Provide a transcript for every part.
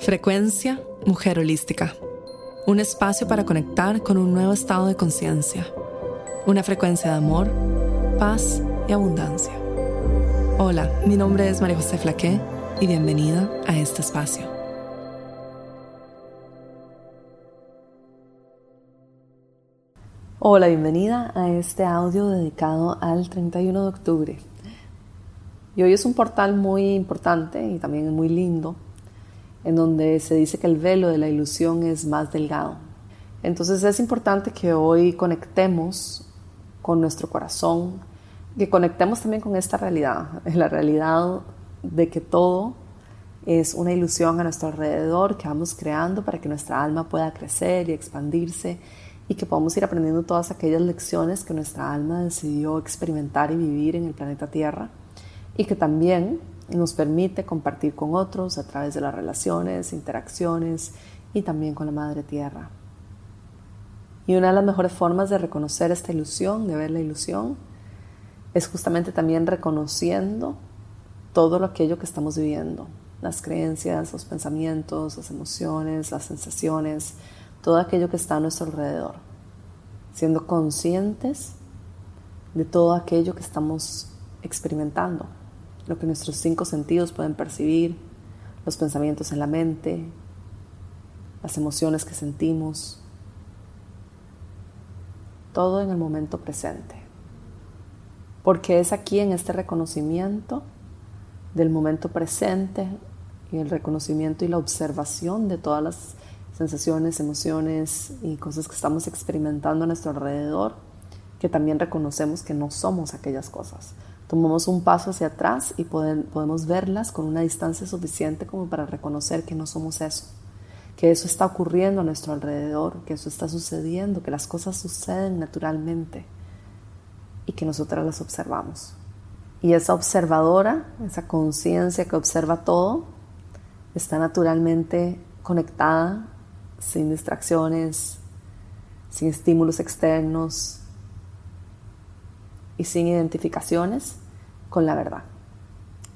Frecuencia Mujer Holística. Un espacio para conectar con un nuevo estado de conciencia. Una frecuencia de amor, paz y abundancia. Hola, mi nombre es María José Flaqué y bienvenida a este espacio. Hola, bienvenida a este audio dedicado al 31 de octubre. Y hoy es un portal muy importante y también muy lindo en donde se dice que el velo de la ilusión es más delgado. Entonces es importante que hoy conectemos con nuestro corazón, que conectemos también con esta realidad, la realidad de que todo es una ilusión a nuestro alrededor que vamos creando para que nuestra alma pueda crecer y expandirse y que podamos ir aprendiendo todas aquellas lecciones que nuestra alma decidió experimentar y vivir en el planeta Tierra y que también nos permite compartir con otros a través de las relaciones, interacciones y también con la Madre Tierra. Y una de las mejores formas de reconocer esta ilusión, de ver la ilusión, es justamente también reconociendo todo lo aquello que estamos viviendo, las creencias, los pensamientos, las emociones, las sensaciones, todo aquello que está a nuestro alrededor, siendo conscientes de todo aquello que estamos experimentando lo que nuestros cinco sentidos pueden percibir, los pensamientos en la mente, las emociones que sentimos, todo en el momento presente. Porque es aquí en este reconocimiento del momento presente y el reconocimiento y la observación de todas las sensaciones, emociones y cosas que estamos experimentando a nuestro alrededor, que también reconocemos que no somos aquellas cosas, tomamos un paso hacia atrás y podemos verlas con una distancia suficiente como para reconocer que no somos eso, que eso está ocurriendo a nuestro alrededor, que eso está sucediendo, que las cosas suceden naturalmente y que nosotras las observamos. Y esa observadora, esa conciencia que observa todo, está naturalmente conectada, sin distracciones, sin estímulos externos, y sin identificaciones con la verdad,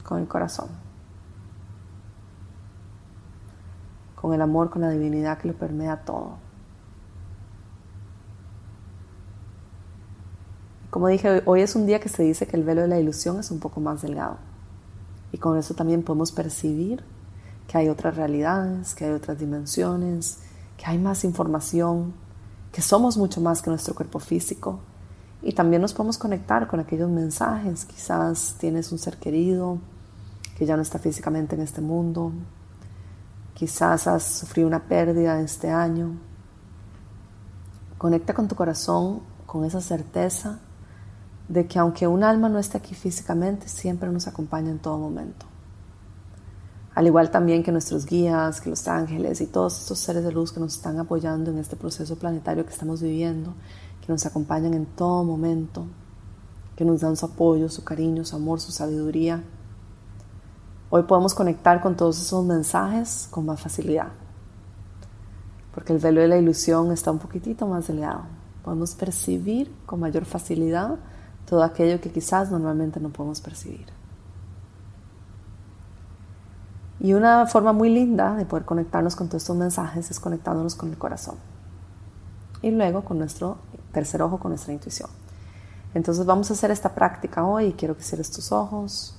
con el corazón, con el amor, con la divinidad que lo permea todo. Como dije, hoy es un día que se dice que el velo de la ilusión es un poco más delgado. Y con eso también podemos percibir que hay otras realidades, que hay otras dimensiones, que hay más información, que somos mucho más que nuestro cuerpo físico, y también nos podemos conectar con aquellos mensajes. Quizás tienes un ser querido que ya no está físicamente en este mundo. Quizás has sufrido una pérdida este año. Conecta con tu corazón con esa certeza de que aunque un alma no esté aquí físicamente, siempre nos acompaña en todo momento. Al igual también que nuestros guías, que los ángeles y todos estos seres de luz que nos están apoyando en este proceso planetario que estamos viviendo que nos acompañan en todo momento, que nos dan su apoyo, su cariño, su amor, su sabiduría. Hoy podemos conectar con todos esos mensajes con más facilidad, porque el velo de la ilusión está un poquitito más delgado. Podemos percibir con mayor facilidad todo aquello que quizás normalmente no podemos percibir. Y una forma muy linda de poder conectarnos con todos estos mensajes es conectándonos con el corazón. Y luego con nuestro tercer ojo con nuestra intuición. Entonces vamos a hacer esta práctica hoy quiero que cierres tus ojos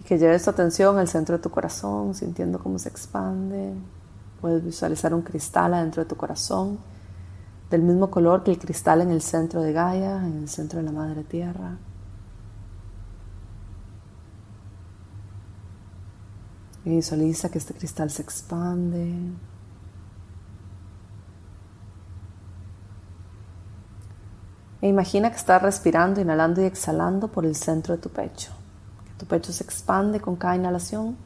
y que lleves tu atención al centro de tu corazón, sintiendo cómo se expande. Puedes visualizar un cristal adentro de tu corazón, del mismo color que el cristal en el centro de Gaia, en el centro de la Madre Tierra. Y visualiza que este cristal se expande E imagina que estás respirando, inhalando y exhalando por el centro de tu pecho. Tu pecho se expande con cada inhalación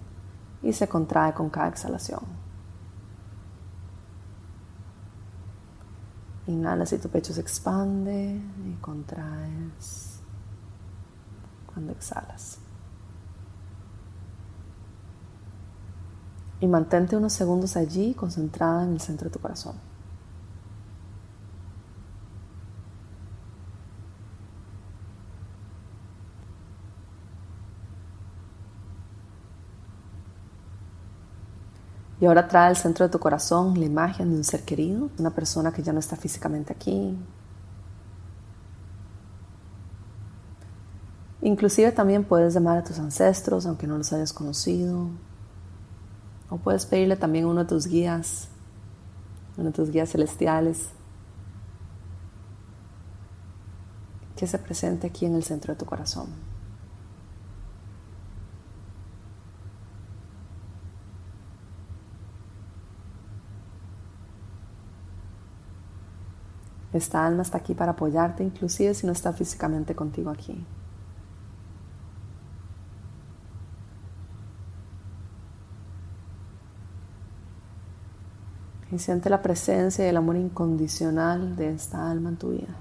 y se contrae con cada exhalación. Inhalas y tu pecho se expande y contraes cuando exhalas. Y mantente unos segundos allí concentrada en el centro de tu corazón. Y ahora trae al centro de tu corazón la imagen de un ser querido, una persona que ya no está físicamente aquí. Inclusive también puedes llamar a tus ancestros, aunque no los hayas conocido. O puedes pedirle también a uno de tus guías, uno de tus guías celestiales, que se presente aquí en el centro de tu corazón. Esta alma está aquí para apoyarte, inclusive si no está físicamente contigo aquí. Y siente la presencia y el amor incondicional de esta alma en tu vida.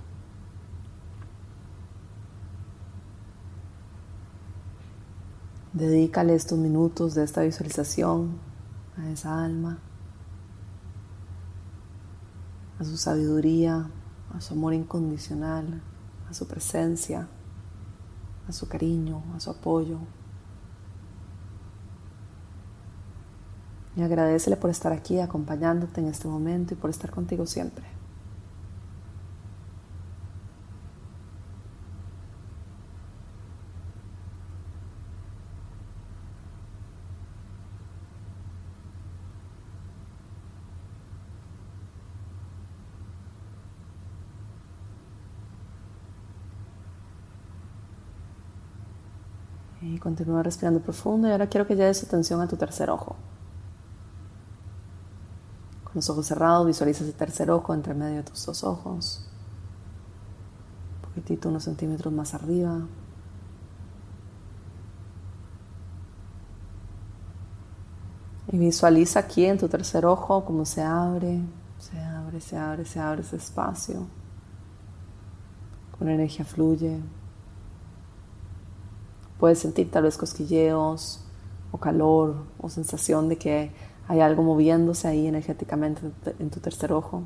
Dedícale estos minutos de esta visualización a esa alma, su sabiduría, a su amor incondicional, a su presencia, a su cariño, a su apoyo. Y agradecele por estar aquí acompañándote en este momento y por estar contigo siempre. Y continúa respirando profundo y ahora quiero que lleves atención a tu tercer ojo. Con los ojos cerrados visualiza ese tercer ojo entre medio de tus dos ojos. Un poquitito, unos centímetros más arriba. Y visualiza aquí en tu tercer ojo cómo se abre, se abre, se abre, se abre ese espacio. Con energía fluye. Puedes sentir tal vez cosquilleos o calor o sensación de que hay algo moviéndose ahí energéticamente en tu tercer ojo.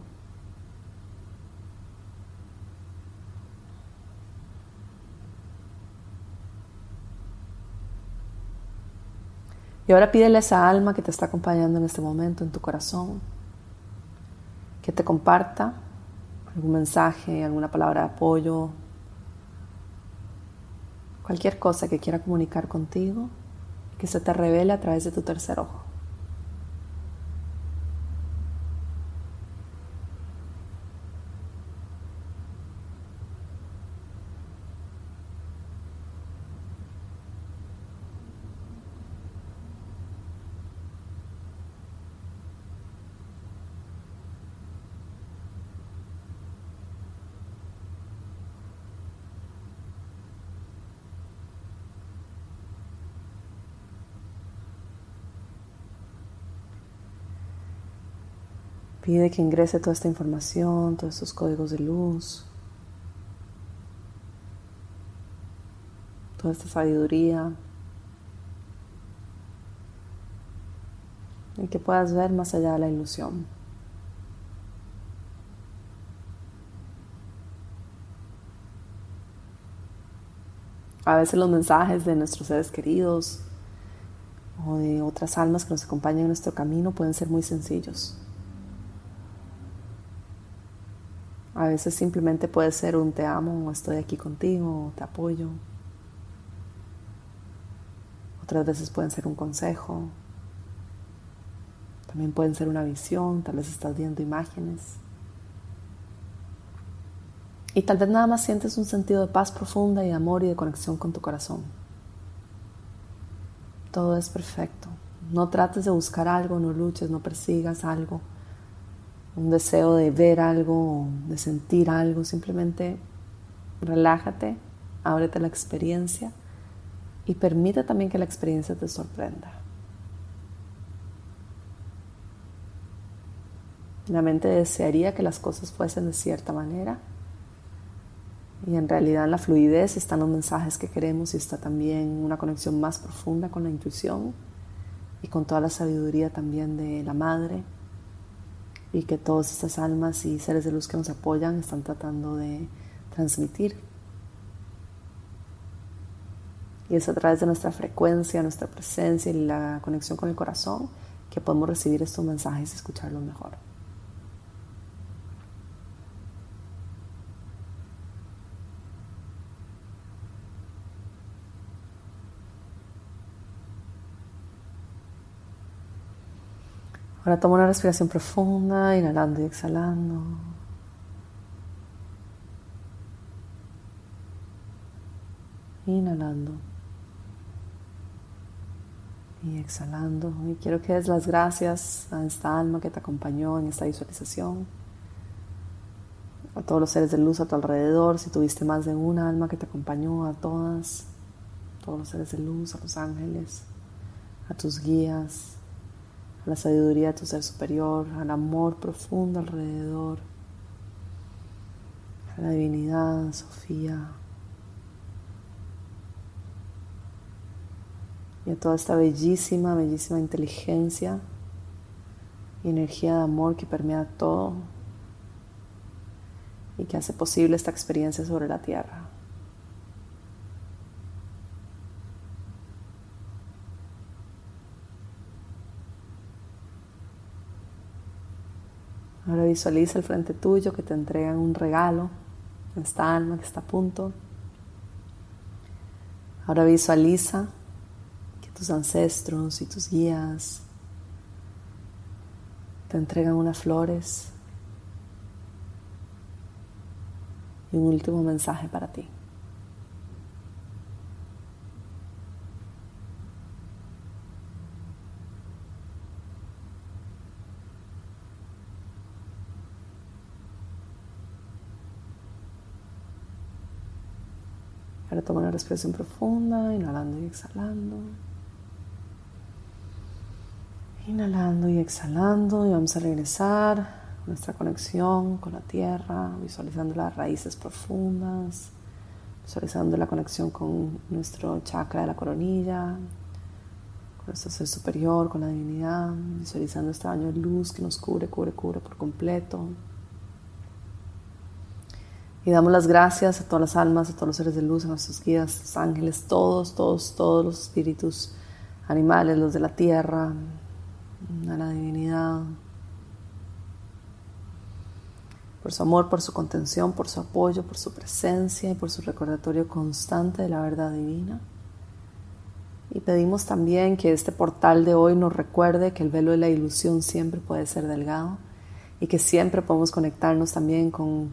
Y ahora pídele a esa alma que te está acompañando en este momento en tu corazón que te comparta algún mensaje, alguna palabra de apoyo, cualquier cosa que quiera comunicar contigo, que se te revele a través de tu tercer ojo. Pide que ingrese toda esta información, todos estos códigos de luz, toda esta sabiduría. Y que puedas ver más allá de la ilusión. A veces los mensajes de nuestros seres queridos o de otras almas que nos acompañan en nuestro camino pueden ser muy sencillos. A veces simplemente puede ser un te amo o estoy aquí contigo o te apoyo. Otras veces pueden ser un consejo. También pueden ser una visión, tal vez estás viendo imágenes. Y tal vez nada más sientes un sentido de paz profunda y de amor y de conexión con tu corazón. Todo es perfecto. No trates de buscar algo, no luches, no persigas algo un deseo de ver algo, de sentir algo, simplemente relájate, ábrete la experiencia y permite también que la experiencia te sorprenda. La mente desearía que las cosas fuesen de cierta manera y en realidad la fluidez están los mensajes que queremos y está también una conexión más profunda con la intuición y con toda la sabiduría también de la madre y que todas estas almas y seres de luz que nos apoyan están tratando de transmitir. Y es a través de nuestra frecuencia, nuestra presencia y la conexión con el corazón que podemos recibir estos mensajes y escucharlos mejor. Ahora toma una respiración profunda, inhalando y exhalando. Inhalando. Y exhalando. Y quiero que des las gracias a esta alma que te acompañó en esta visualización. A todos los seres de luz a tu alrededor. Si tuviste más de una alma que te acompañó, a todas. Todos los seres de luz, a los ángeles, a tus guías, a la sabiduría de tu ser superior, al amor profundo alrededor, a la divinidad, Sofía, y a toda esta bellísima, bellísima inteligencia y energía de amor que permea todo y que hace posible esta experiencia sobre la tierra. Ahora visualiza el frente tuyo que te entregan un regalo, esta alma que está a punto. Ahora visualiza que tus ancestros y tus guías te entregan unas flores y un último mensaje para ti. Ahora toma una respiración profunda, inhalando y exhalando. Inhalando y exhalando y vamos a regresar a nuestra conexión con la tierra, visualizando las raíces profundas, visualizando la conexión con nuestro chakra de la coronilla, con nuestro ser superior, con la divinidad, visualizando este baño de luz que nos cubre, cubre, cubre por completo. Y damos las gracias a todas las almas, a todos los seres de luz, a nuestros guías, los ángeles, todos, todos, todos los espíritus animales, los de la tierra, a la divinidad, por su amor, por su contención, por su apoyo, por su presencia y por su recordatorio constante de la verdad divina. Y pedimos también que este portal de hoy nos recuerde que el velo de la ilusión siempre puede ser delgado y que siempre podemos conectarnos también con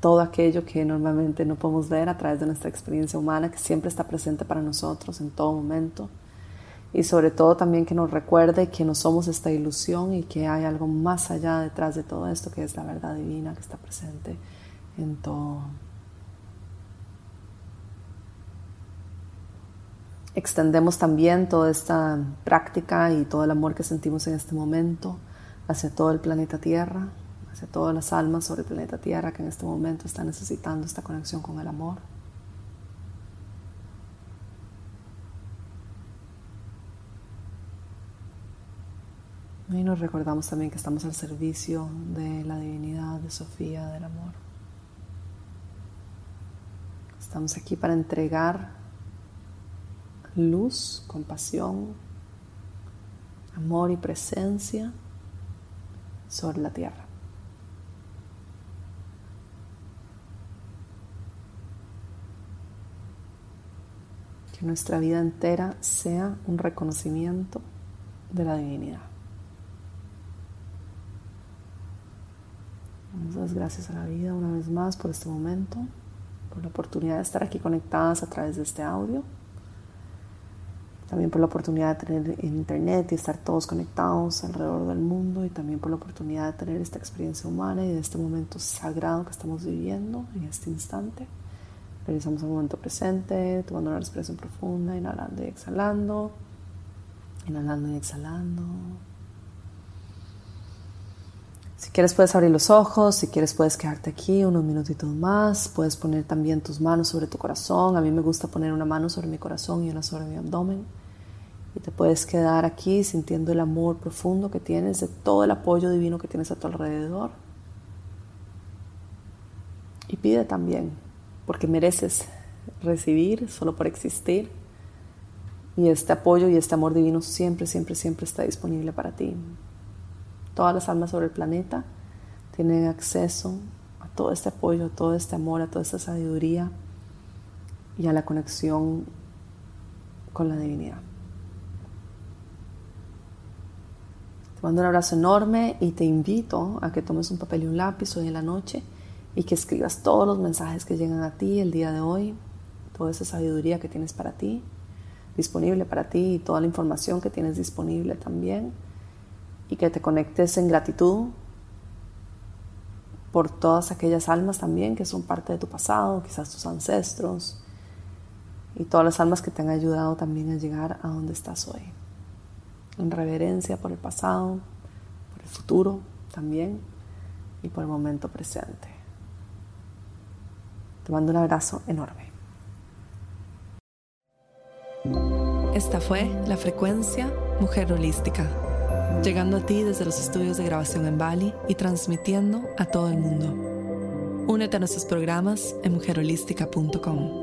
todo aquello que normalmente no podemos ver a través de nuestra experiencia humana, que siempre está presente para nosotros en todo momento. Y sobre todo también que nos recuerde que no somos esta ilusión y que hay algo más allá detrás de todo esto, que es la verdad divina que está presente en todo. Extendemos también toda esta práctica y todo el amor que sentimos en este momento hacia todo el planeta Tierra, hacia todas las almas sobre el planeta Tierra que en este momento están necesitando esta conexión con el amor. Y nos recordamos también que estamos al servicio de la divinidad, de Sofía, del amor. Estamos aquí para entregar luz, compasión, amor y presencia sobre la tierra. Que nuestra vida entera sea un reconocimiento de la divinidad. Muchas gracias a la vida una vez más por este momento, por la oportunidad de estar aquí conectadas a través de este audio, también por la oportunidad de tener internet y estar todos conectados alrededor del mundo y también por la oportunidad de tener esta experiencia humana y de este momento sagrado que estamos viviendo en este instante. Regresamos al momento presente, tomando una respiración profunda, inhalando y exhalando. Inhalando y exhalando. Si quieres puedes abrir los ojos, si quieres puedes quedarte aquí unos minutitos más, puedes poner también tus manos sobre tu corazón, a mí me gusta poner una mano sobre mi corazón y una sobre mi abdomen y te puedes quedar aquí sintiendo el amor profundo que tienes de todo el apoyo divino que tienes a tu alrededor y pide también porque mereces recibir solo por existir Y este apoyo y este amor divino siempre, siempre, siempre está disponible para ti. Todas las almas sobre el planeta tienen acceso a todo este apoyo, a todo este amor, a toda esta sabiduría y a la conexión con la divinidad. Te mando un abrazo enorme y te invito a que tomes un papel y un lápiz hoy en la noche y que escribas todos los mensajes que llegan a ti el día de hoy, toda esa sabiduría que tienes para ti, disponible para ti y toda la información que tienes disponible también y que te conectes en gratitud por todas aquellas almas también que son parte de tu pasado, quizás tus ancestros y todas las almas que te han ayudado también a llegar a donde estás hoy en reverencia por el pasado, por el futuro también y por el momento presente. Te mando un abrazo enorme. Esta fue la frecuencia Mujer Holística, llegando a ti desde los estudios de grabación en Bali y transmitiendo a todo el mundo. Únete a nuestros programas en mujerholística.com.